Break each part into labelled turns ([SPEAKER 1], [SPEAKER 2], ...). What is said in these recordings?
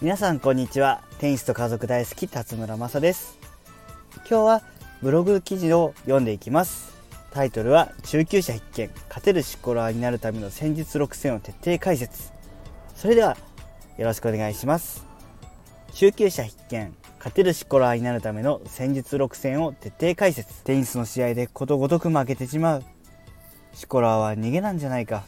[SPEAKER 1] 皆さんこんにちは。テニスと家族大好き辰村正です。今日はブログ記事を読んでいきます。タイトルは中級者必見勝てるシコラーになるための戦術6選を徹底解説。それではよろしくお願いします。中級者必見勝てるシコラーになるための戦術6選を徹底解説。テニスの試合でことごとく負けてしまう。シコラーは逃げなんじゃないか。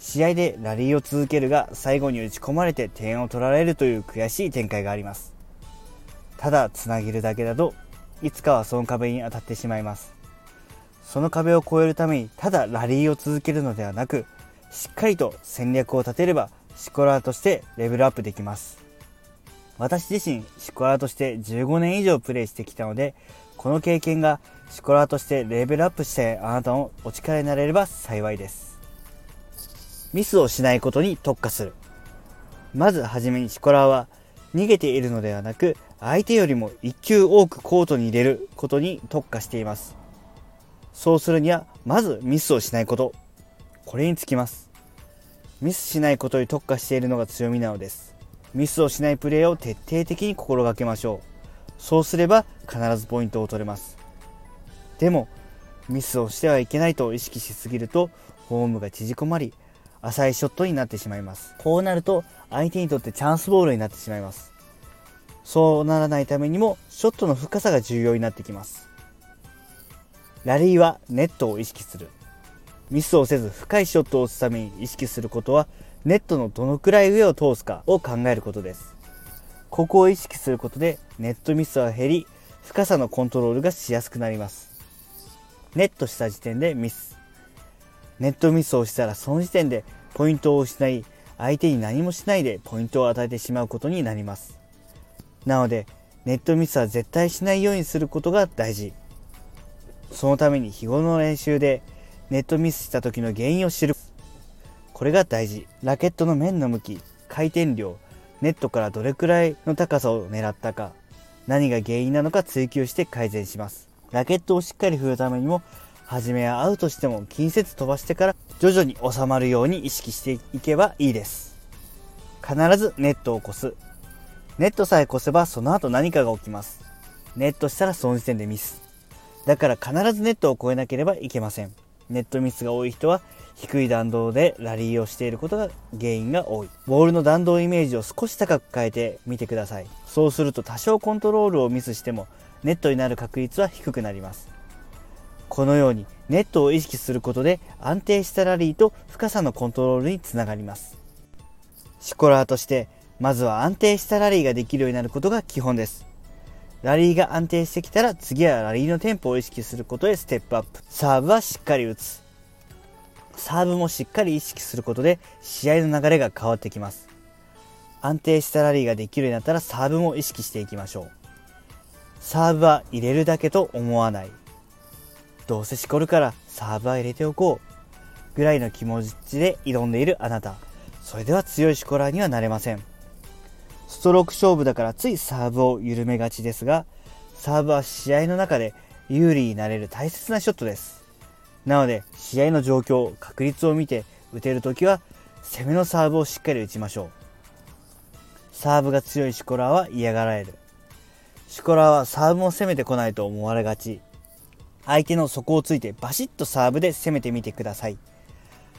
[SPEAKER 1] 試合でラリーを続けるが最後に打ち込まれて点を取られるという悔しい展開があります。ただつなげるだけだといつかはその壁に当たってしまいます。その壁を越えるためにただラリーを続けるのではなくしっかりと戦略を立てればシコラーとしてレベルアップできます。私自身シコラーとして15年以上プレイしてきたのでこの経験がシコラーとしてレベルアップしてあなたのお力になれれば幸いです。ミスをしないことに特化する。まずはじめにシコラーは逃げているのではなく相手よりも1球多くコートに入れることに特化しています。そうするにはまずミスをしないこと。これにつきます。ミスしないことに特化しているのが強みなのです。ミスをしないプレーを徹底的に心がけましょう。そうすれば必ずポイントを取れます。でもミスをしてはいけないと意識しすぎるとフォームが縮こまり浅いショットになってしまいます。こうなると相手にとってチャンスボールになってしまいます。そうならないためにもショットの深さが重要になってきます。ラリーはネットを意識する。ミスをせず深いショットを打つために意識することはネットのどのくらい上を通すかを考えることです。ここを意識することでネットミスは減り深さのコントロールがしやすくなります。ネットした時点でミス。ネットミスをしたらその時点でポイントを失い相手に何もしないでポイントを与えてしまうことになります。なのでネットミスは絶対しないようにすることが大事。そのために日頃の練習でネットミスした時の原因を知る。これが大事。ラケットの面の向き回転量ネットからどれくらいの高さを狙ったか何が原因なのか追求して改善します。ラケットをしっかり振るためにも初めはアウトしても近接飛ばしてから徐々に収まるように意識していけばいいです。必ずネットを越す。ネットさえ越せばその後何かが起きます。ネットしたらその時点でミス。だから必ずネットを越えなければいけません。ネットミスが多い人は低い弾道でラリーをしていることが原因が多い。ボールの弾道イメージを少し高く変えてみてください。そうすると多少コントロールをミスしてもネットになる確率は低くなります。このようにネットを意識することで安定したラリーと深さのコントロールにつながります。シコラーとしてまずは安定したラリーができるようになることが基本です。ラリーが安定してきたら次はラリーのテンポを意識することでステップアップ。サーブはしっかり打つ。サーブもしっかり意識することで試合の流れが変わってきます。安定したラリーができるようになったらサーブも意識していきましょう。サーブは入れるだけと思わない。どうせしこるからサーブは入れておこうぐらいの気持ちで挑んでいるあなた。それでは強いシコラーにはなれません。ストローク勝負だからついサーブを緩めがちですがサーブは試合の中で有利になれる大切なショットです。なので試合の状況確率を見て打てるときは攻めのサーブをしっかり打ちましょう。サーブが強いシコラーは嫌がられる。シコラーはサーブも攻めてこないと思われがち。相手の底をついてバシッとサーブで攻めてみてください。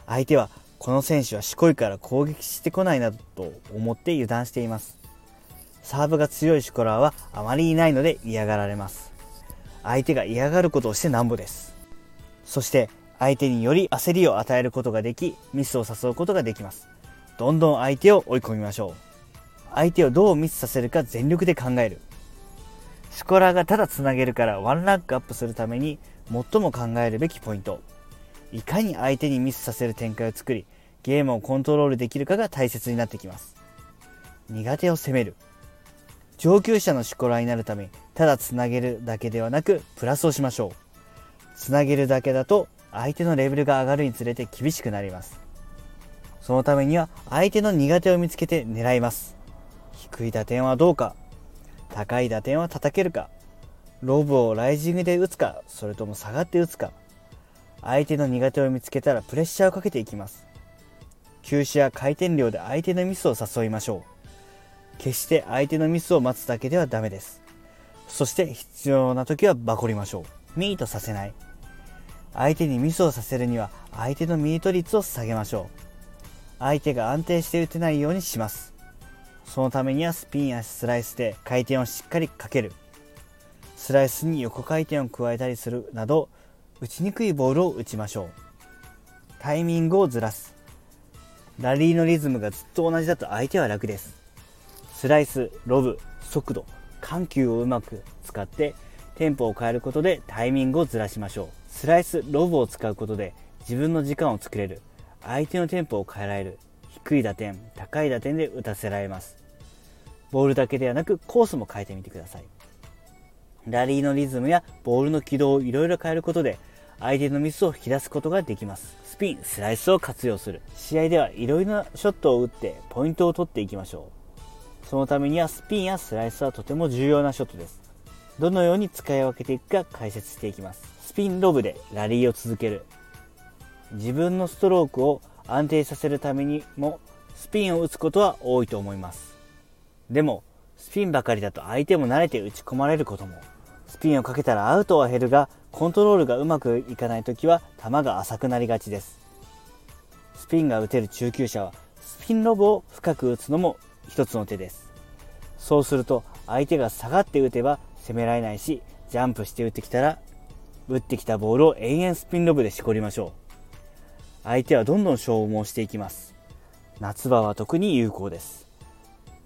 [SPEAKER 1] 相手はこの選手はしこいから攻撃してこないなどと思って油断しています。サーブが強いシュコラーはあまりいないので嫌がられます。相手が嫌がることをしてなんぼです。そして相手により焦りを与えることができミスを誘うことができます。どんどん相手を追い込みましょう。相手をどうミスさせるか全力で考える。スコラがただつなげるからワンランクアップするために最も考えるべきポイント。いかに相手にミスさせる展開を作りゲームをコントロールできるかが大切になってきます。苦手を攻める。上級者のシコラになるためただつなげるだけではなくプラスをしましょう。つなげるだけだと相手のレベルが上がるにつれて厳しくなります。そのためには相手の苦手を見つけて狙います。低い打点はどうか。高い打点は叩けるか。ロブをライジングで打つか。それとも下がって打つか。相手の苦手を見つけたらプレッシャーをかけていきます。球種や回転量で相手のミスを誘いましょう。決して相手のミスを待つだけではダメです。そして必要な時はバコりましょう。ミートさせない。相手にミスをさせるには相手のミート率を下げましょう。相手が安定して打てないようにします。そのためにはスピンやスライスで回転をしっかりかける。スライスに横回転を加えたりするなど打ちにくいボールを打ちましょう。タイミングをずらす。ラリーのリズムがずっと同じだと相手は楽です。スライスロブ速度緩急をうまく使ってテンポを変えることでタイミングをずらしましょう。スライスロブを使うことで自分の時間を作れる。相手のテンポを変えられる。低い打点高い打点で打たせられます。ボールだけではなくコースも変えてみてください。ラリーのリズムやボールの軌道をいろいろ変えることで相手のミスを引き出すことができます。スピンスライスを活用する。試合ではいろいろなショットを打ってポイントを取っていきましょう。そのためにはスピンやスライスはとても重要なショットです。どのように使い分けていくか解説していきます。スピンロブでラリーを続ける。自分のストロークを安定させるためにもスピンを打つことは多いと思います。でもスピンばかりだと相手も慣れて打ち込まれることも。スピンをかけたらアウトは減るがコントロールがうまくいかない時は球が浅くなりがちです。スピンが打てる中級者はスピンロブを深く打つのも一つの手です。そうすると相手が下がって打てば攻められないしジャンプして打ってきたら打ってきたボールを延々スピンロブで絞りましょう。相手はどんどん消耗していきます。夏場は特に有効です。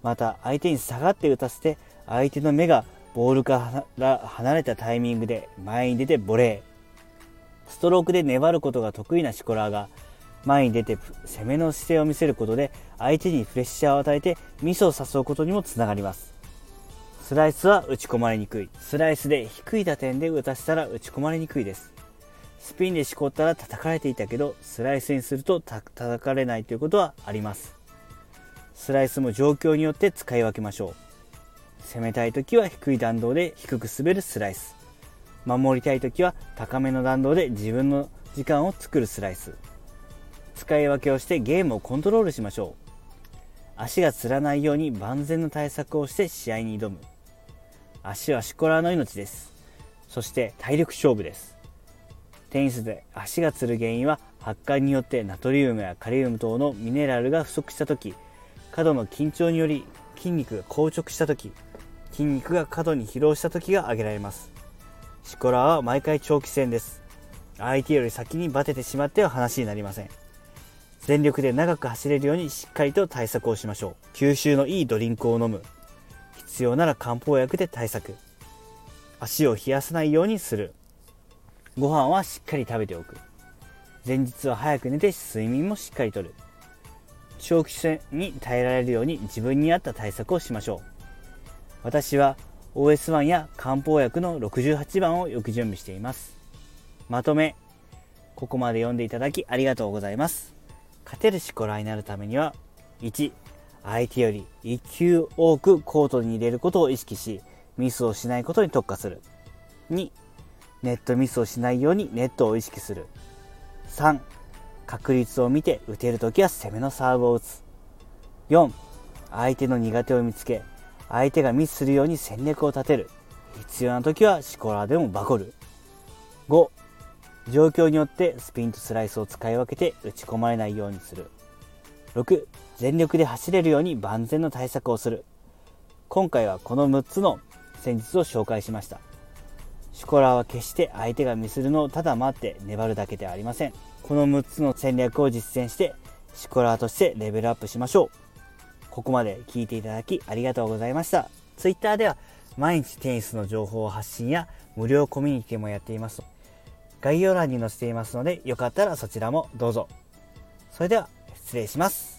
[SPEAKER 1] また相手に下がって打たせて相手の目がボールから離れたタイミングで前に出てボレー。ストロークで粘ることが得意なシコラーが前に出て攻めの姿勢を見せることで相手にプレッシャーを与えてミスを誘うことにもつながります。スライスは打ち込まれにくい。スライスで低い打点で打たせたら打ち込まれにくいです。スピンでしこったら叩かれていたけどスライスにすると叩かれないということはあります。スライスも状況によって使い分けましょう。攻めたい時は低い弾道で低く滑るスライス。守りたい時は高めの弾道で自分の時間を作るスライス。使い分けをしてゲームをコントロールしましょう。足がつらないように万全の対策をして試合に挑む。足はシコラーの命です。そして体力勝負です。テニスで足がつる原因は発汗によってナトリウムやカリウム等のミネラルが不足した時。過度の緊張により筋肉が硬直した時筋肉が過度に疲労した時が挙げられます。シコラは毎回長期戦です。相手より先にバテてしまっては話になりません。全力で長く走れるようにしっかりと対策をしましょう。吸収のいいドリンクを飲む。必要なら漢方薬で対策。足を冷やさないようにする。ご飯はしっかり食べておく。前日は早く寝て睡眠もしっかりとる。長期戦に耐えられるように自分に合った対策をしましょう。私は OS1 や漢方薬の68番をよく準備しています。まとめここまで読んでいただきありがとうございます。勝てるシコラになるためには1相手より1球多くコートに入れることを意識しミスをしないことに特化する。2ネットミスをしないようにネットを意識する。3確率を見て打てるときは攻めのサーブを打つ。4相手の苦手を見つけ相手がミスするように戦略を立てる。必要な時はシコラーでもバコる。5状況によってスピンとスライスを使い分けて打ち込まれないようにする。6全力で走れるように万全の対策をする。今回はこの6つの戦術を紹介しました。シュコラーは決して相手がミスるのをただ待って粘るだけではありません。この6つの戦略を実践して、シコラーとしてレベルアップしましょう。ここまで聞いていただきありがとうございました。Twitter では毎日テニスの情報を発信や無料コミュニティもやっています。概要欄に載せていますので、よかったらそちらもどうぞ。それでは失礼します。